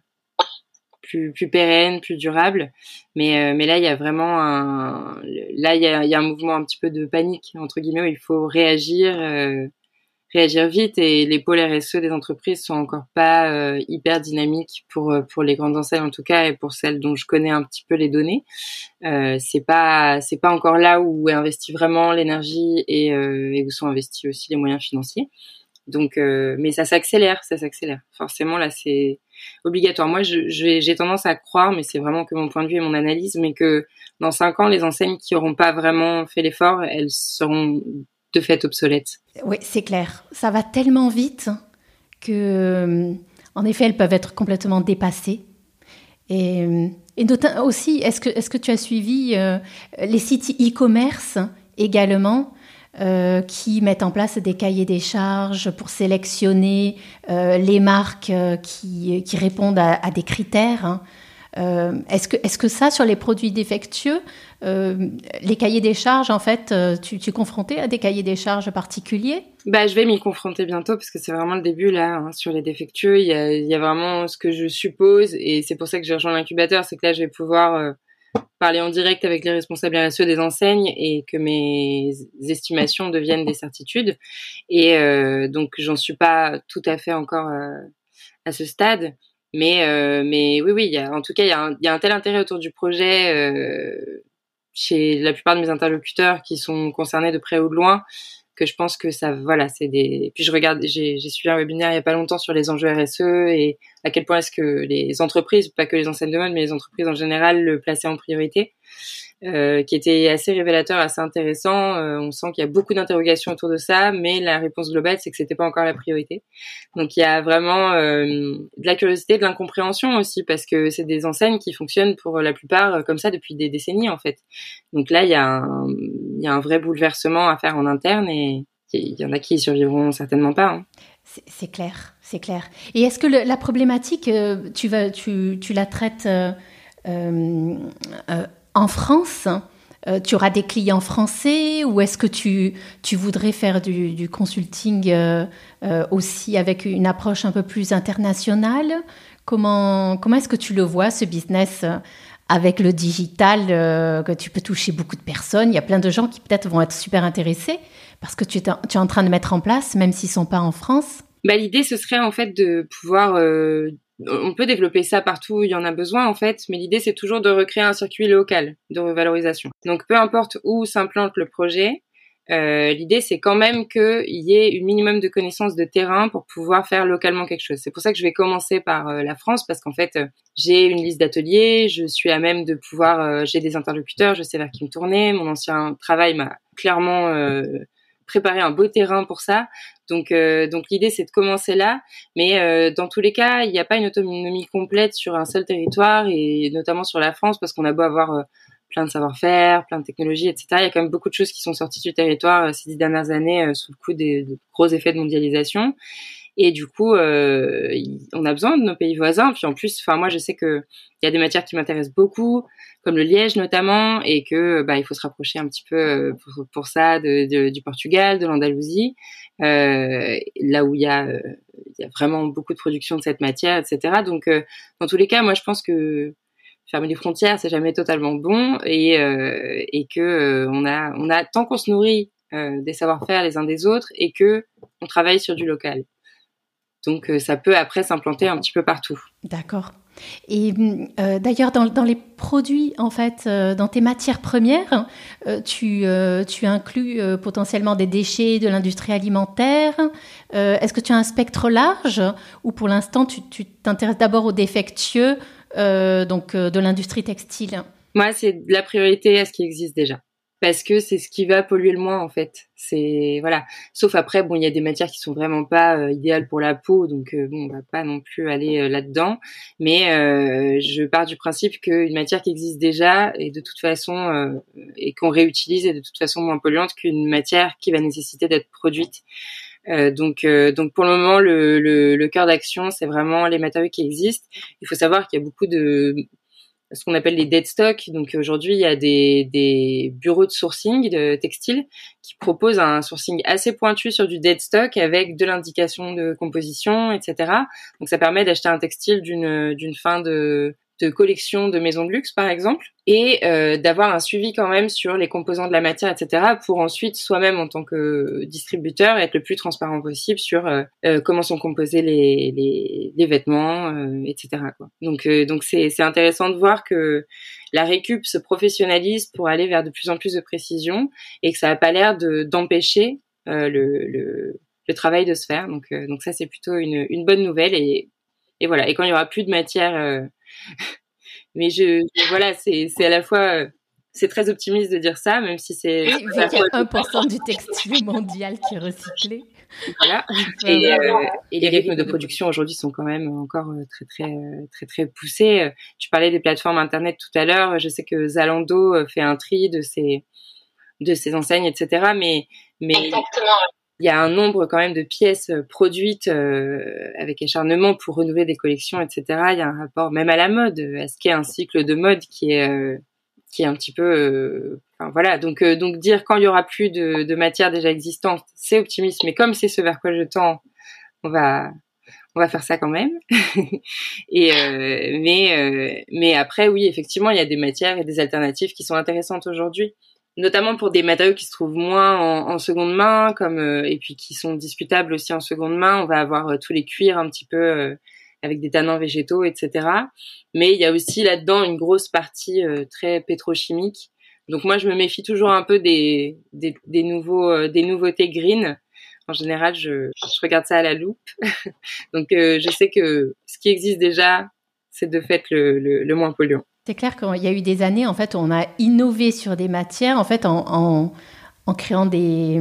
plus, plus pérenne, plus durable. Mais, euh, mais là, il y a vraiment un, là, il y a, y a un mouvement un petit peu de panique, entre guillemets, où il faut réagir, euh, réagir vite et les pôles RSE des entreprises sont encore pas euh, hyper dynamiques pour, pour les grandes enseignes en tout cas et pour celles dont je connais un petit peu les données. Euh, c'est pas, c'est pas encore là où est investi vraiment l'énergie et, et où sont investis aussi les moyens financiers. Donc, euh, mais ça s'accélère, ça s'accélère. Forcément, là, c'est obligatoire. Moi, j'ai tendance à croire, mais c'est vraiment que mon point de vue et mon analyse, mais que dans cinq ans, les enseignes qui n'auront pas vraiment fait l'effort, elles seront de fait obsolètes. Oui, c'est clair. Ça va tellement vite que, en effet, elles peuvent être complètement dépassées. Et, et aussi, est-ce que, est-ce que tu as suivi euh, les sites e-commerce également? Euh, qui mettent en place des cahiers des charges pour sélectionner euh, les marques euh, qui, qui, répondent à, des critères. Hein. est-ce que, est que ça, sur les produits défectueux, les cahiers des charges, en fait, tu, tu es confronté à des cahiers des charges particuliers? Bah, je vais m'y confronter bientôt parce que c'est vraiment le début là hein, sur les défectueux. Il y, a, y a vraiment ce que je suppose et c'est pour ça que j'ai rejoint l'incubateur, c'est que là je vais pouvoir parler en direct avec les responsables RSE des enseignes et que mes estimations deviennent des certitudes. Et euh, donc, j'en suis pas tout à fait encore euh, à ce stade. Mais, euh, mais oui, oui, y a, en tout cas, il y, a un, tel intérêt autour du projet chez la plupart de mes interlocuteurs qui sont concernés de près ou de loin que je pense que ça, voilà, c'est des. Puis je regarde, j'ai suivi un webinaire il y a pas longtemps sur les enjeux RSE et à quel point est-ce que les entreprises, pas que les enseignes de mode, mais les entreprises en général le plaçaient en priorité. Euh, qui était assez révélateur, assez intéressant. Euh, on sent qu'il y a beaucoup d'interrogations autour de ça, mais la réponse globale, c'est que c'était pas encore la priorité. Donc il y a vraiment euh, de la curiosité, de l'incompréhension aussi, parce que c'est des enseignes qui fonctionnent pour la plupart comme ça depuis des décennies en fait. Donc là, il y a un, vrai bouleversement à faire en interne et il y en a qui y survivront certainement pas. Hein. C'est clair, c'est clair. Et est-ce que la problématique, tu, la traites en France, euh, tu auras des clients français ou est-ce que tu, tu voudrais faire du, consulting euh, euh, aussi avec une approche un peu plus internationale? Comment, comment est-ce que tu le vois, ce business avec le digital, que tu peux toucher beaucoup de personnes? Il y a plein de gens qui peut-être vont être super intéressés parce que tu es, tu es en train de mettre en place, même s'ils ne sont pas en France. Bah, L'idée, ce serait en fait de pouvoir on peut développer ça partout où il y en a besoin en fait, mais l'idée c'est toujours de recréer un circuit local de revalorisation. Donc peu importe où s'implante le projet, euh, l'idée c'est quand même qu'il y ait un minimum de connaissances de terrain pour pouvoir faire localement quelque chose. C'est pour ça que je vais commencer par euh, la France parce qu'en fait euh, j'ai une liste d'ateliers, je suis à même de pouvoir, j'ai des interlocuteurs, je sais vers qui me tourner. Mon ancien travail m'a clairement préparer un beau terrain pour ça. Donc, euh, donc l'idée c'est de commencer là, mais euh, dans tous les cas, il n'y a pas une autonomie complète sur un seul territoire et notamment sur la France parce qu'on a beau avoir euh, plein de savoir-faire, plein de technologies, etc. Il y a quand même beaucoup de choses qui sont sorties du territoire ces dix dernières années sous le coup des, gros effets de mondialisation. Et du coup, euh, on a besoin de nos pays voisins. Puis en plus, enfin moi, je sais que il y a des matières qui m'intéressent beaucoup, comme le liège notamment, et que bah il faut se rapprocher un petit peu euh, pour, ça du Portugal, de l'Andalousie, euh, là où il y a il y a vraiment beaucoup de production de cette matière, etc. Donc dans tous les cas, moi je pense que fermer les frontières, c'est jamais totalement bon, et et que on a on a tant qu'on se nourrit des savoir-faire les uns des autres et que on travaille sur du local. Donc euh, ça peut après s'implanter un petit peu partout. D'accord. Et euh, d'ailleurs, dans, les produits, en fait, euh, dans tes matières premières, tu, tu, inclus potentiellement des déchets de l'industrie alimentaire. Est-ce que tu as un spectre large ou pour l'instant, tu t'intéresses d'abord aux défectueux donc, de l'industrie textile? Moi, c'est la priorité à ce qui existe déjà parce que c'est ce qui va polluer le moins en fait. C'est voilà. Sauf après, bon, il y a des matières qui sont vraiment pas euh, idéales pour la peau, donc euh, bon, on va pas non plus aller euh, là-dedans. Mais je pars du principe qu'une matière qui existe déjà est de toute façon et qu'on réutilise est de toute façon moins polluante qu'une matière qui va nécessiter d'être produite. donc, donc pour le moment, le, le, le cœur d'action, c'est vraiment les matériaux qui existent. Il faut savoir qu'il y a beaucoup de ce qu'on appelle les dead stock. Donc aujourd'hui, il y a des, des, bureaux de sourcing de textiles qui proposent un sourcing assez pointu sur du dead stock avec de l'indication de composition, etc. Donc ça permet d'acheter un textile d'une d'une fin de de collection de maisons de luxe par exemple et euh, d'avoir un suivi quand même sur les composants de la matière etc pour ensuite soi-même en tant que distributeur être le plus transparent possible sur euh, euh, comment sont composés les, les, les vêtements etc quoi. donc donc c'est c'est intéressant de voir que la récup se professionnalise pour aller vers de plus en plus de précision et que ça a pas l'air de d'empêcher le, le le travail de se faire donc donc ça c'est plutôt une une bonne nouvelle et et voilà et quand il y aura plus de matière mais je, voilà, c'est à la fois euh, c'est très optimiste de dire ça, même si c'est. il y a 1% du textile mondial qui est recyclé. Voilà. Et, euh, et les rythmes de production aujourd'hui sont quand même encore euh, très très très très poussés. Tu parlais des plateformes internet tout à l'heure. Je sais que Zalando fait un tri de ses de ses enseignes, etc. Mais mais Exactement il y a un nombre quand même de pièces euh, produites euh, avec acharnement pour renouveler des collections, etc. Il y a un rapport même à la mode, à ce qu'est un cycle de mode qui est euh, qui est un petit peu, enfin, voilà. Donc donc dire quand il y aura plus de, de matière déjà existante, c'est optimiste. Mais comme c'est ce vers quoi je tends, on va on va faire ça quand même. et mais mais après oui effectivement il y a des matières et des alternatives qui sont intéressantes aujourd'hui notamment pour des matériaux qui se trouvent moins en, seconde main, comme euh, et puis qui sont discutables aussi en seconde main. On va avoir euh, tous les cuirs un petit peu euh, avec des tanins végétaux, etc. Mais il y a aussi là-dedans une grosse partie très pétrochimique. Donc moi, je me méfie toujours un peu des des, des nouveaux des nouveautés green. En général, je, je regarde ça à la loupe. Donc je sais que ce qui existe déjà, c'est de fait le, le, le moins polluant. C'est clair qu'il y a eu des années, en fait, on a innové sur des matières, en fait, en, créant des,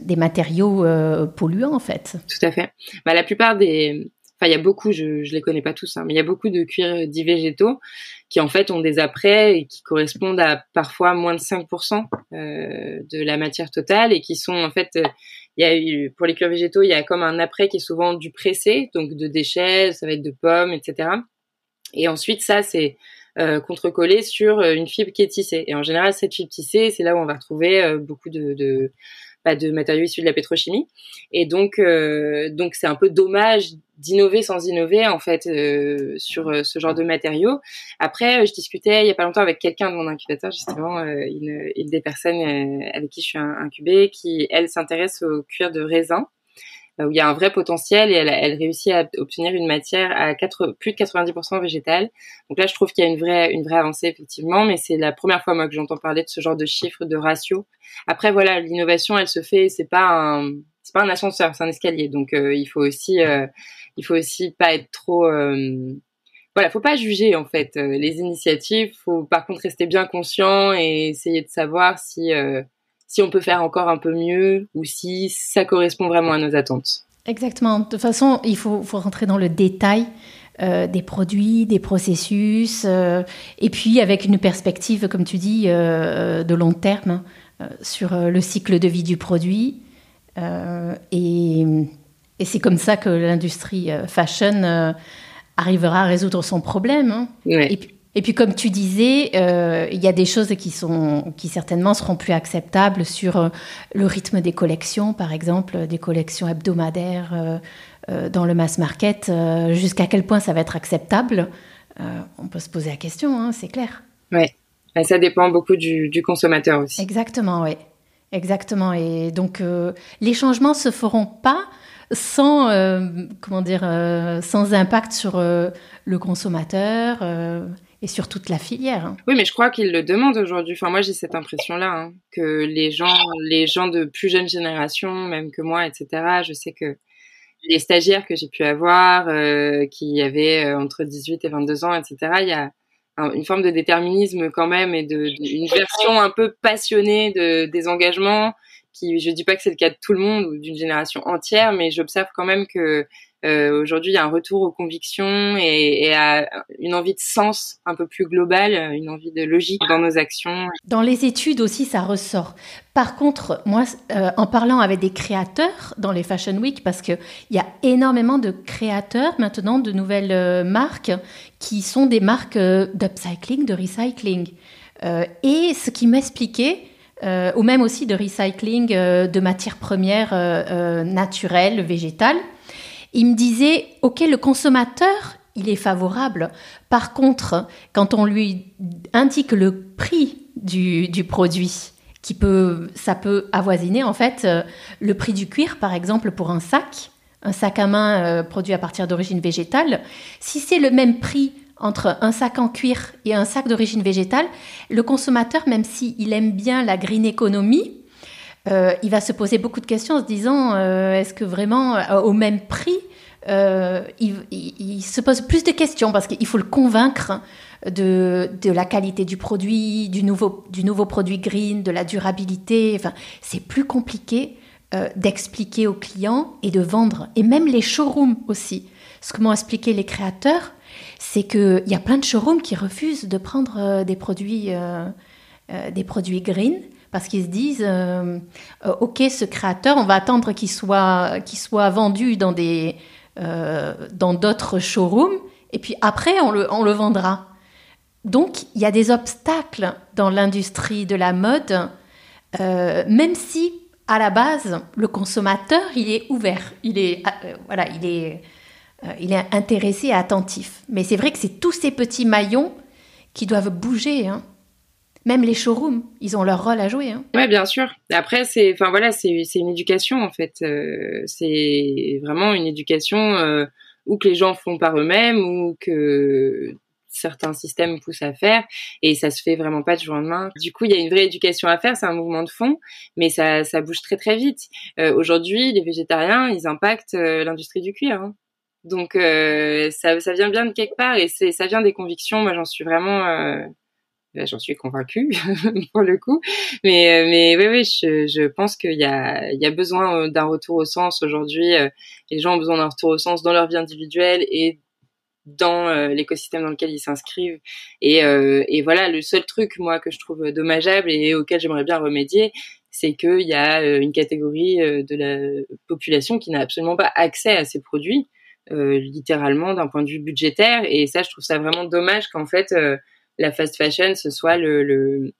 des matériaux euh, polluants, en fait. Tout à fait. Bah, la plupart des... Enfin, il y a beaucoup, je ne les connais pas tous, hein, mais il y a beaucoup de cuirs dits végétaux qui, en fait, ont des apprêts et qui correspondent à parfois moins de 5% euh, de la matière totale et qui sont, en fait... il y a pour les cuirs végétaux, il y a comme un après qui est souvent du pressé, donc de déchets, ça va être de pommes, etc. Et ensuite, ça, c'est euh, contre-collé sur euh, une fibre qui est tissée. Et en général, cette fibre tissée, c'est là où on va retrouver euh, beaucoup de, de, bah, de matériaux issus de la pétrochimie. Et donc, donc c'est un peu dommage d'innover sans innover en fait sur ce genre de matériaux. Après, je discutais il y a pas longtemps avec quelqu'un de mon incubateur, justement, une, une des personnes avec qui je suis incubée, qui elle s'intéresse au cuir de raisin où il y a un vrai potentiel et elle, elle réussit à obtenir une matière à 4, plus de 90% végétale. Donc là, je trouve qu'il y a une vraie, une vraie avancée effectivement, mais c'est la première fois moi que j'entends parler de ce genre de chiffres, de ratios. Après voilà, l'innovation, elle se fait, c'est pas un, c'est pas un ascenseur, c'est un escalier. Donc euh, il faut aussi, euh, il faut aussi pas être trop euh, voilà, faut pas juger en fait euh, les initiatives. Faut par contre rester bien conscient et essayer de savoir si si on peut faire encore un peu mieux ou si ça correspond vraiment à nos attentes. Exactement. De toute façon, il faut, faut rentrer dans le détail euh, des produits, des processus, euh, et puis avec une perspective, comme tu dis, euh, de long terme sur le cycle de vie du produit. et Et c'est comme ça que l'industrie fashion arrivera à résoudre son problème. Hein. Et, et, puis, comme tu disais, il y a des choses qui, sont, qui certainement seront plus acceptables sur le rythme des collections, par exemple, des collections hebdomadaires dans le mass market. Jusqu'à quel point ça va être acceptable On peut se poser la question, hein, c'est clair. Oui, ça dépend beaucoup du, du consommateur aussi. Exactement, oui. Exactement. Et donc, euh, les changements se feront pas sans, euh, comment dire, euh, sans impact sur le consommateur et sur toute la filière. Hein. Oui, mais je crois qu'ils le demandent aujourd'hui. Enfin, moi, j'ai cette impression-là hein, que les gens, les gens de plus jeune génération, même que moi, etc. Je sais que les stagiaires que j'ai pu avoir, qui avaient entre 18 et 22 ans, etc. Il y a une forme de déterminisme quand même et de, une version un peu passionnée de, des engagements qui je dis pas que c'est le cas de tout le monde ou d'une génération entière mais j'observe quand même que euh, aujourd'hui, il y a un retour aux convictions et, et, à une envie de sens un peu plus globale, une envie de logique dans nos actions. Dans les études aussi, ça ressort. Par contre, moi, euh, en parlant avec des créateurs dans les Fashion Week, parce qu'il y a énormément de créateurs maintenant, de nouvelles euh, marques, qui sont des marques euh, d'upcycling, de recycling. et ce qui m'expliquait, ou même aussi de recycling de matières premières naturelles, végétales, il me disait, OK, le consommateur, il est favorable. Par contre, quand on lui indique le prix du, produit, qui peut, ça peut avoisiner en fait euh, le prix du cuir, par exemple, pour un sac, un sac à main euh, produit à partir d'origine végétale. Si c'est le même prix entre un sac en cuir et un sac d'origine végétale, le consommateur, même s'il aime bien la green economy, euh, il va se poser beaucoup de questions en se disant euh, est-ce que vraiment euh, au même prix il, se pose plus de questions parce qu'il faut le convaincre de, la qualité du produit, du nouveau, du nouveau produit green, de la durabilité. Enfin, c'est plus compliqué d'expliquer aux clients et de vendre. Et même les showrooms aussi. Ce que m'ont expliqué les créateurs, c'est qu'il y a plein de showrooms qui refusent de prendre des produits, des produits green parce qu'ils se disent euh, euh, ok ce créateur on va attendre qu'il soit qu'il soit vendu dans des euh, dans d'autres showrooms et puis après on le on le vendra. Donc il y a des obstacles dans l'industrie de la mode même si à la base le consommateur il est ouvert. Il est voilà il est il est intéressé et attentif. Mais c'est vrai que c'est tous ces petits maillons qui doivent bouger hein. Même les showrooms, ils ont leur rôle à jouer. Hein. Ouais, bien sûr. Après, c'est, enfin voilà, c'est, une éducation en fait. Euh, c'est vraiment une éducation euh, ou que les gens font par eux-mêmes ou que certains systèmes poussent à faire et ça se fait vraiment pas du jour au lendemain. Du coup, il y a une vraie éducation à faire, c'est un mouvement de fond, mais ça, ça bouge très très vite. Euh, aujourd'hui, les végétariens, ils impactent l'industrie du cuir. Hein. Donc ça, ça vient bien de quelque part et ça vient des convictions. Moi, j'en suis vraiment j'en suis convaincue pour le coup. Mais euh, mais oui oui, je, je pense qu'il y a il y a besoin euh, d'un retour au sens aujourd'hui. Euh, les gens ont besoin d'un retour au sens dans leur vie individuelle et dans l'écosystème dans lequel ils s'inscrivent. Et, et voilà, le seul truc moi que je trouve dommageable et auquel j'aimerais bien remédier, c'est qu'il y a une catégorie de la population qui n'a absolument pas accès à ces produits, littéralement d'un point de vue budgétaire. Et ça, je trouve ça vraiment dommage qu'en fait la fast fashion ce soit le, le,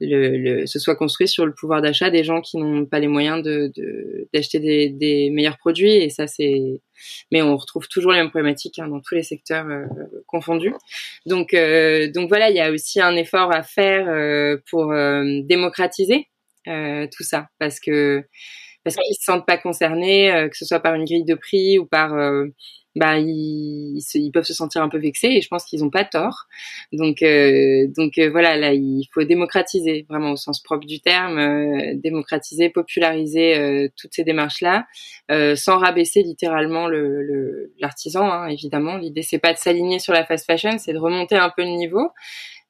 le, ce soit construit sur le pouvoir d'achat des gens qui n'ont pas les moyens d'acheter des, des, meilleurs produits. Et ça c'est mais on retrouve toujours les mêmes problématiques hein, dans tous les secteurs euh, confondus. Donc euh, donc voilà il y a aussi un effort à faire euh, pour démocratiser tout ça. Parce que parce qu'ils se sentent pas concernés que ce soit par une grille de prix ou par bah ils, ils, peuvent se sentir un peu vexés et je pense qu'ils n'ont pas tort. Donc euh, donc euh, voilà là il faut démocratiser vraiment au sens propre du terme, euh, démocratiser, populariser euh, toutes ces démarches là, sans rabaisser littéralement le l'artisan hein, évidemment. L'idée c'est pas de s'aligner sur la fast fashion, c'est de remonter un peu le niveau.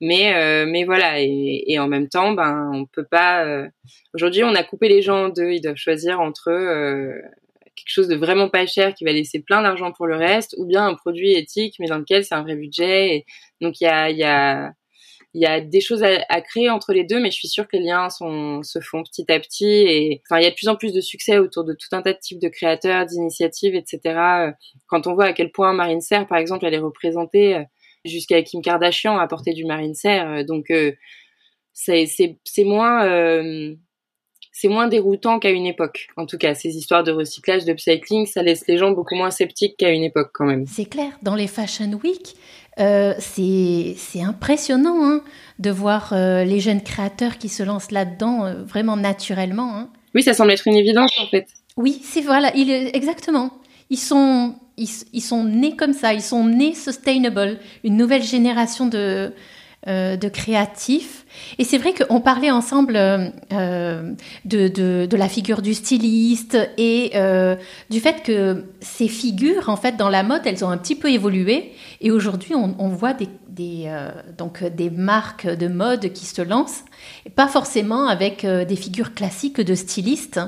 Mais mais voilà et, et, en même temps ben on peut pas. Aujourd'hui on a coupé les gens en deux, ils doivent choisir entre quelque chose de vraiment pas cher qui va laisser plein d'argent pour le reste, ou bien un produit éthique mais dans lequel c'est un vrai budget. Et donc il y a, y a il y a des choses à, créer entre les deux, mais je suis sûre que les liens sont, se font petit à petit. Et enfin, il y a de plus en plus de succès autour de tout un tas de types de créateurs, d'initiatives, etc. Quand on voit à quel point Marine Serre, par exemple, elle est représentée euh, jusqu'à Kim Kardashian à porter du Marine Serre, euh, donc euh, c'est moins c'est moins déroutant qu'à une époque. En tout cas, ces histoires de recyclage, de cycling, ça laisse les gens beaucoup moins sceptiques qu'à une époque quand même. C'est clair. Dans les Fashion Week, euh, c'est impressionnant hein, de voir euh, les jeunes créateurs qui se lancent là-dedans euh, vraiment naturellement. Hein. Oui, ça semble être une évidence en fait. Oui, c'est voilà, il, exactement. Ils sont, ils, sont nés comme ça, ils sont nés sustainable, une nouvelle génération de, euh, créatifs. Et c'est vrai qu'on parlait ensemble euh, de, de, la figure du styliste et euh, du fait que ces figures, en fait, dans la mode, elles ont un petit peu évolué. Et aujourd'hui, on, voit des donc des marques de mode qui se lancent, pas forcément avec des figures classiques de stylistes.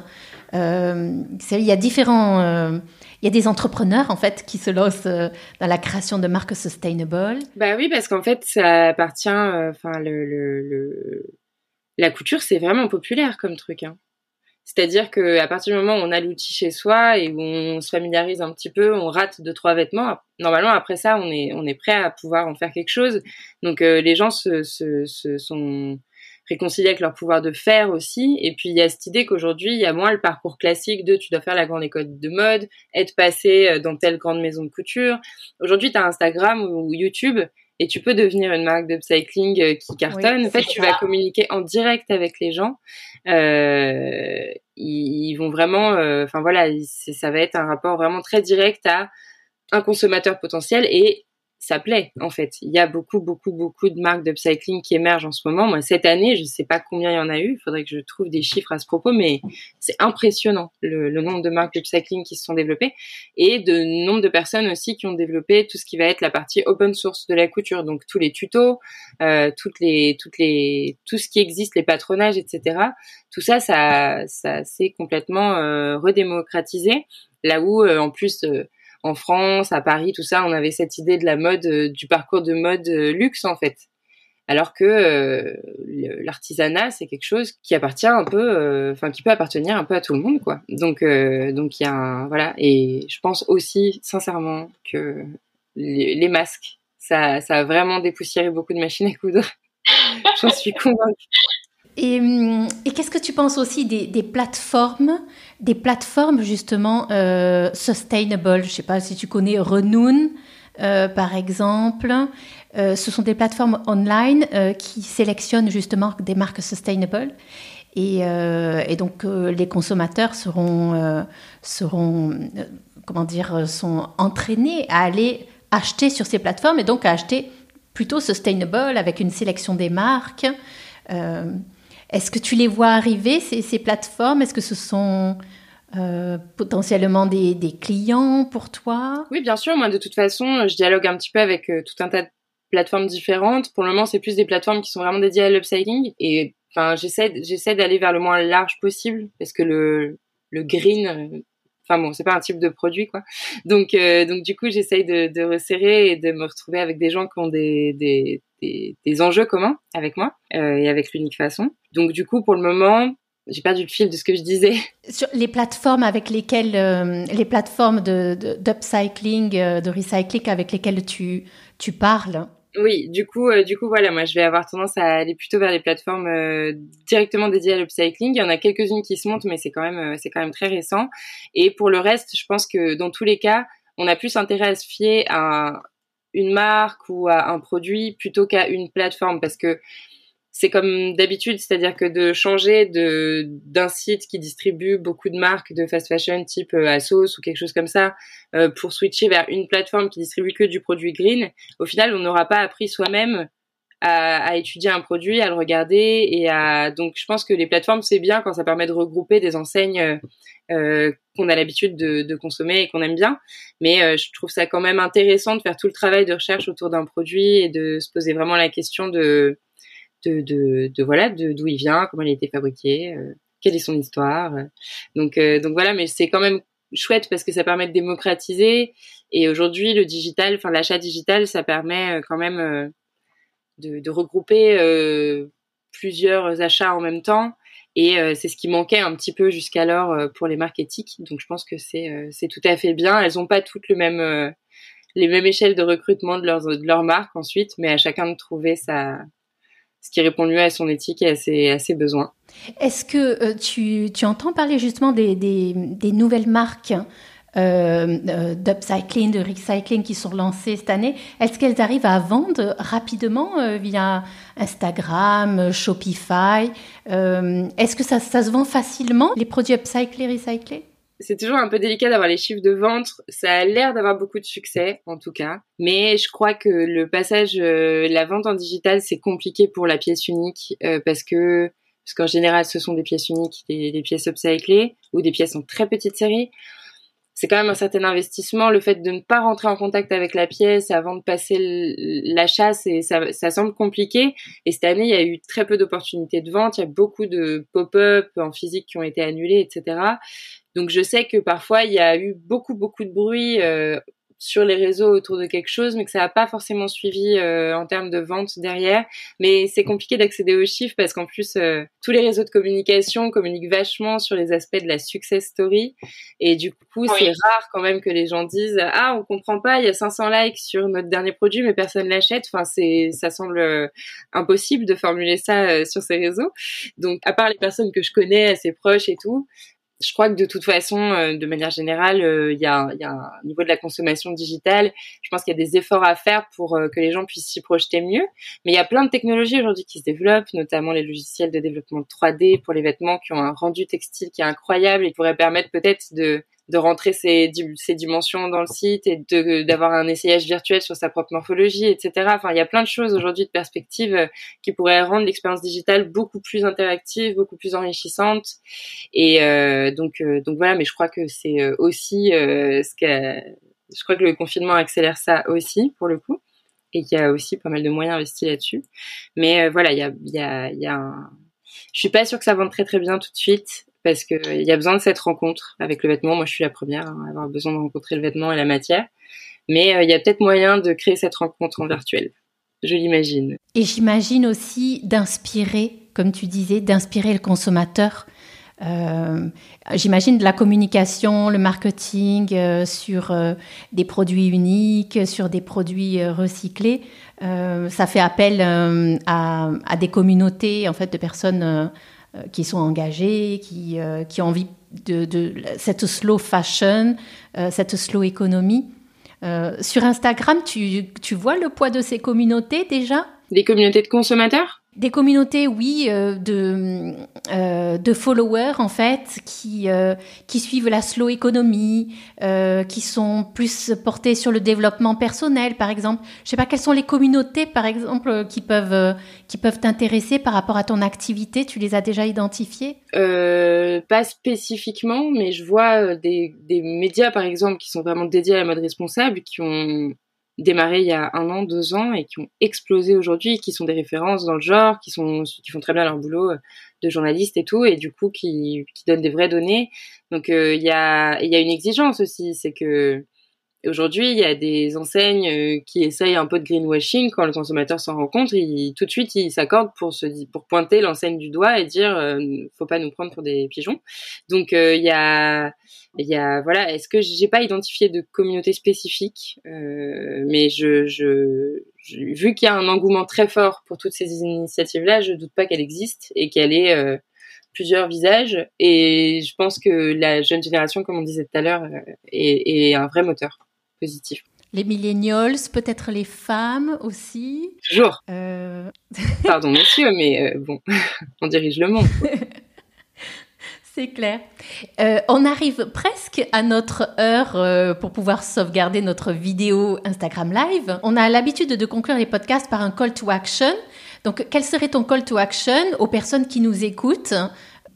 il y a différents il y a des entrepreneurs en fait qui se lancent euh, dans la création de marques sustainable. Bah oui, parce qu'en fait, ça appartient. Euh, enfin, le, la couture, c'est vraiment populaire comme truc. Hein. C'est-à-dire que à partir du moment où on a l'outil chez soi et où on se familiarise un petit peu, on rate deux trois vêtements. Normalement, après ça, on est on est prêt à pouvoir en faire quelque chose. Donc euh, les gens se, se sont réconcilier avec leur pouvoir de faire aussi. Et puis il y a cette idée qu'aujourd'hui, il y a moins le parcours classique de tu dois faire la grande école de mode, être passé euh, dans telle grande maison de couture. Aujourd'hui, tu as Instagram ou YouTube et tu peux devenir une marque de cycling euh, qui cartonne. en fait, tu vas communiquer en direct avec les gens. Euh, ils, vont vraiment, enfin voilà, ça va être un rapport vraiment très direct à un consommateur potentiel et ça plaît en fait. Il y a beaucoup, beaucoup, beaucoup de marques d'upcycling qui émergent en ce moment. Moi, cette année, je ne sais pas combien il y en a eu. Il faudrait que je trouve des chiffres à ce propos, mais c'est impressionnant le, nombre de marques d'upcycling qui se sont développées et de nombre de personnes aussi qui ont développé tout ce qui va être la partie open source de la couture. Donc tous les tutos, euh, toutes les, toutes les, tout ce qui existe, les patronages, etc. Tout ça, ça, ça s'est complètement euh, redémocratisé. Là où, euh, en plus, en France, à Paris, tout ça, on avait cette idée de la mode, euh, du parcours de mode euh, luxe en fait. Alors que euh, l'artisanat, c'est quelque chose qui appartient un peu, enfin qui peut appartenir un peu à tout le monde, quoi. Donc, donc il y a un, voilà. Et je pense aussi, sincèrement, que les, masques, ça, ça a vraiment dépoussiéré beaucoup de machines à coudre. J'en suis convaincue. Et, hum, et qu'est-ce que tu penses aussi des, plateformes, des plateformes justement euh, sustainable? Je sais pas si tu connais Renoon, euh, par exemple. Euh, ce sont des plateformes online euh, qui sélectionnent justement des marques sustainable. Et, euh, donc les consommateurs seront, seront comment dire, sont entraînés à aller acheter sur ces plateformes et donc à acheter plutôt sustainable avec une sélection des marques. Est-ce que tu les vois arriver, ces, plateformes? Est-ce que ce sont euh, potentiellement des, clients pour toi? Oui, bien sûr. Moi, de toute façon, je dialogue un petit peu avec euh, tout un tas de plateformes différentes. Pour le moment, c'est plus des plateformes qui sont vraiment dédiées à l'upcycling. Et enfin, j'essaie, j'essaie d'aller vers le moins large possible parce que le, le green, euh, enfin bon, c'est pas un type de produit quoi. Donc donc du coup, j'essaye de, resserrer et de me retrouver avec des gens qui ont des des, enjeux communs avec moi euh, et avec l'unique façon. Donc du coup, pour le moment, j'ai perdu le fil de ce que je disais. Sur les plateformes avec lesquelles, euh, les plateformes de, d'upcycling, euh, de, recycling avec lesquelles tu, tu parles. Oui, du coup, du coup, voilà, moi, je vais avoir tendance à aller plutôt vers les plateformes directement dédiées à l'upcycling. Il y en a quelques-unes qui se montent, mais c'est quand même, c'est quand même très récent. Et pour le reste, je pense que dans tous les cas, on a plus intérêt à se fier à une marque ou à un produit plutôt qu'à une plateforme parce que c'est comme d'habitude, c'est-à-dire que de changer de d'un site qui distribue beaucoup de marques de fast fashion type euh, Asos ou quelque chose comme ça euh, pour switcher vers une plateforme qui distribue que du produit green, au final, on n'aura pas appris soi-même à, à, étudier un produit, à le regarder et à donc je pense que les plateformes c'est bien quand ça permet de regrouper des enseignes euh, euh, qu'on a l'habitude de, de, consommer et qu'on aime bien. Mais euh, je trouve ça quand même intéressant de faire tout le travail de recherche autour d'un produit et de se poser vraiment la question de de, de, de voilà d'où il vient, comment il a été fabriqué, euh, quelle est son histoire. Donc donc voilà, mais c'est quand même chouette parce que ça permet de démocratiser et aujourd'hui le digital, enfin l'achat digital, ça permet quand même de, regrouper plusieurs achats en même temps. Et c'est ce qui manquait un petit peu jusqu'alors pour les marques éthiques. Donc je pense que c'est tout à fait bien. Elles n'ont pas toutes le même les mêmes échelles de recrutement de leurs de leur marque ensuite, mais à chacun de trouver sa ce qui répond mieux à son éthique et à ses, besoins. Est-ce que euh, tu, tu, entends parler justement des, des nouvelles marques euh, euh, d'upcycling, de recycling qui sont lancées cette année Est-ce qu'elles arrivent à vendre rapidement euh, via Instagram, Shopify Est-ce que ça, se vend facilement, les produits upcyclés, recyclés? C'est toujours un peu délicat d'avoir les chiffres de vente. Ça a l'air d'avoir beaucoup de succès, en tout cas. Mais je crois que le passage, euh, la vente en digital, c'est compliqué pour la pièce unique euh, parce que parce qu'en général, ce sont des pièces uniques, des pièces upcyclées ou des pièces en très petite série. C'est quand même un certain investissement. Le fait de ne pas rentrer en contact avec la pièce avant de passer l'achat, ça, ça semble compliqué. Et cette année, il y a eu très peu d'opportunités de vente. Il y a beaucoup de pop-up en physique qui ont été annulés, etc. Donc je sais que parfois il y a eu beaucoup beaucoup de bruit euh, sur les réseaux autour de quelque chose, mais que ça n'a pas forcément suivi euh, en termes de vente derrière. Mais c'est compliqué d'accéder aux chiffres parce qu'en plus, euh, tous les réseaux de communication communiquent vachement sur les aspects de la success story. Et du coup, c'est rare quand même que les gens disent « Ah, on comprend pas, il y a 500 likes sur notre dernier produit, mais personne l'achète. » Enfin, c'est, ça semble impossible de formuler ça sur ces réseaux. Donc, à part les personnes que je connais, assez proches et tout, je crois que de toute façon, euh, de manière générale, euh, il y, a, y, un niveau de la consommation digitale. Je pense qu'il y a des efforts à faire pour euh, que les gens puissent s'y projeter mieux. Mais il y a plein de technologies aujourd'hui qui se développent, notamment les logiciels de développement 3D pour les vêtements qui ont un rendu textile qui est incroyable et qui pourraient permettre peut-être de de rentrer ces, ces dimensions dans le site et de d'avoir un essayage virtuel sur sa propre morphologie, etc. Enfin, il y a plein de choses aujourd'hui de perspectives euh, qui pourraient rendre l'expérience digitale beaucoup plus interactive, beaucoup plus enrichissante. Et euh, donc, euh, donc voilà. Mais je crois que c'est aussi ce que je crois que le confinement accélère ça aussi pour le coup et qu'il y a aussi pas mal de moyens investis là-dessus. Mais voilà, il y a, il y a, y a un... Je suis pas sûre que ça vende très très bien tout de suite parce que il y a besoin de cette rencontre avec le vêtement. Moi, je suis la première à avoir besoin de rencontrer le vêtement et la matière. Mais euh, il y a peut-être moyen de créer cette rencontre en virtuel. Je l'imagine. Et j'imagine aussi d'inspirer, comme tu disais, d'inspirer le consommateur. Euh, j'imagine de la communication, le marketing euh, sur des produits uniques, sur des produits recyclés. ça fait appel à, à, des communautés en fait de personnes qui sont engagés, qui, euh, qui ont envie de, de, cette slow fashion, euh, cette slow économie. sur Instagram, tu, tu vois le poids de ces communautés déjà? Des communautés de consommateurs? Des communautés, oui, euh, de, euh, de followers en fait, qui euh, qui suivent la slow économie, qui sont plus portés sur le développement personnel, par exemple. Je sais pas quelles sont les communautés, par exemple, qui peuvent qui peuvent t'intéresser par rapport à ton activité. Tu les as déjà identifiées? Pas spécifiquement, mais je vois des des médias, par exemple, qui sont vraiment dédiés à la mode responsable, qui ont démarré il y a un an, deux ans et qui ont explosé aujourd'hui, qui sont des références dans le genre, qui sont qui font très bien leur boulot euh, de journaliste et tout, et du coup qui, qui donnent des vraies données. Donc euh, il y a il y a une exigence aussi, c'est que Aujourd'hui, il y a des enseignes euh, qui essayent un peu de greenwashing. Quand le consommateur s'en rend compte, il, tout de suite, il s'accorde pour pour pointer l'enseigne du doigt et dire euh, faut pas nous prendre pour des pigeons. Donc euh, il y a il y a voilà. Est-ce que j'ai pas identifié de communauté spécifique, euh, mais je, je, vu qu'il y a un engouement très fort pour toutes ces initiatives-là, je doute pas qu'elle existe et qu'elle est plusieurs visages et je pense que la jeune génération, comme on disait tout à l'heure, est, est un vrai moteur positif. Les millennials, peut-être les femmes aussi. Toujours. Euh... Pardon, monsieur, mais euh, bon, on dirige le monde. C'est clair. Euh, on arrive presque à notre heure euh, pour pouvoir sauvegarder notre vidéo Instagram Live. On a l'habitude de conclure les podcasts par un call to action. Donc, quel serait ton call to action aux personnes qui nous écoutent?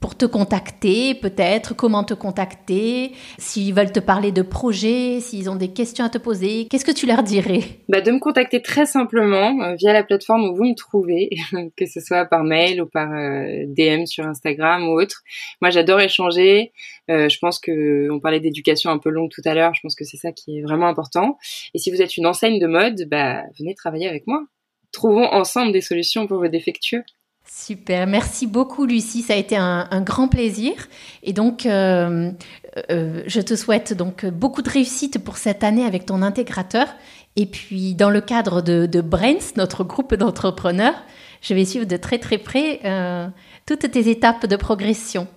Pour te contacter peut-être, comment te contacter, s'ils veulent te parler de projets, s'ils ont des questions à te poser, qu'est-ce que tu leur dirais? Bah, De me contacter très simplement euh, via la plateforme où vous me trouvez, que ce soit par mail ou par euh, DM sur Instagram ou autre. Moi j'adore échanger, euh, je pense que on parlait d'éducation un peu longue tout à l'heure, je pense que c'est ça qui est vraiment important. Et si vous êtes une enseigne de mode, bah, venez travailler avec moi trouvons ensemble des solutions pour vos défectueux. Super, merci beaucoup Lucie, ça a été un, grand plaisir. Et donc, euh, euh, je te souhaite donc beaucoup de réussite pour cette année avec ton intégrateur. Et puis, dans le cadre de, de Brains, notre groupe d'entrepreneurs, je vais suivre de très très près euh, toutes tes étapes de progression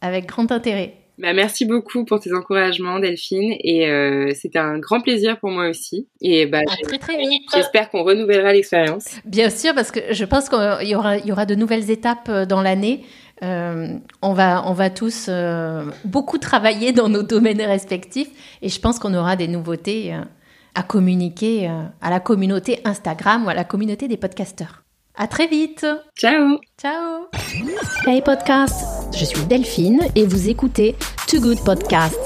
avec grand intérêt. Bah, merci beaucoup pour tes encouragements, Delphine. Et euh, c'était un grand plaisir pour moi aussi. Et bah, très très vite. J'espère qu'on renouvellera l'expérience. Bien sûr, parce que je pense qu'il y aura, il y aura de nouvelles étapes euh, dans l'année. Euh, on, va, on va tous euh, beaucoup travailler dans nos domaines respectifs. Et je pense qu'on aura des nouveautés euh, à communiquer à la communauté Instagram ou à la communauté des podcasteurs. À très vite. Ciao. Ciao. Hey podcast, je suis Delphine et vous écoutez Too Good Podcast.